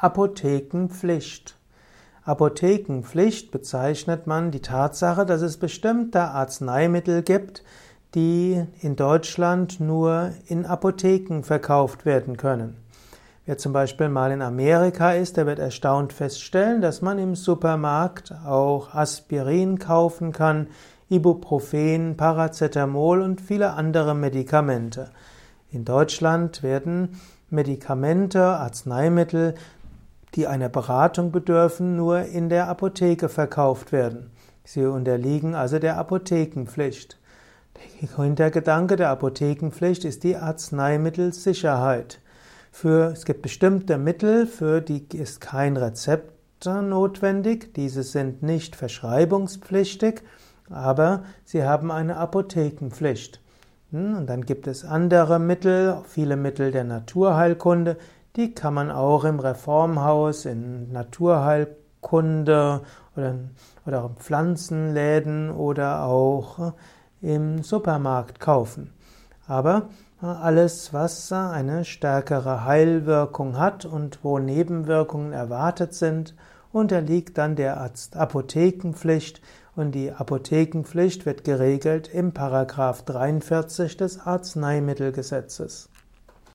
Apothekenpflicht. Apothekenpflicht bezeichnet man die Tatsache, dass es bestimmte Arzneimittel gibt, die in Deutschland nur in Apotheken verkauft werden können. Wer zum Beispiel mal in Amerika ist, der wird erstaunt feststellen, dass man im Supermarkt auch Aspirin kaufen kann, Ibuprofen, Paracetamol und viele andere Medikamente. In Deutschland werden Medikamente, Arzneimittel, die einer Beratung bedürfen, nur in der Apotheke verkauft werden. Sie unterliegen also der Apothekenpflicht. Der Hintergedanke der Apothekenpflicht ist die Arzneimittelsicherheit. Für, es gibt bestimmte Mittel, für die ist kein Rezept notwendig. Diese sind nicht verschreibungspflichtig, aber sie haben eine Apothekenpflicht. Hm, und dann gibt es andere Mittel, viele Mittel der Naturheilkunde, die kann man auch im Reformhaus, in Naturheilkunde oder, oder Pflanzenläden oder auch im Supermarkt kaufen. Aber alles, was eine stärkere Heilwirkung hat und wo Nebenwirkungen erwartet sind, unterliegt dann der Apothekenpflicht und die Apothekenpflicht wird geregelt im Paragraph 43 des Arzneimittelgesetzes.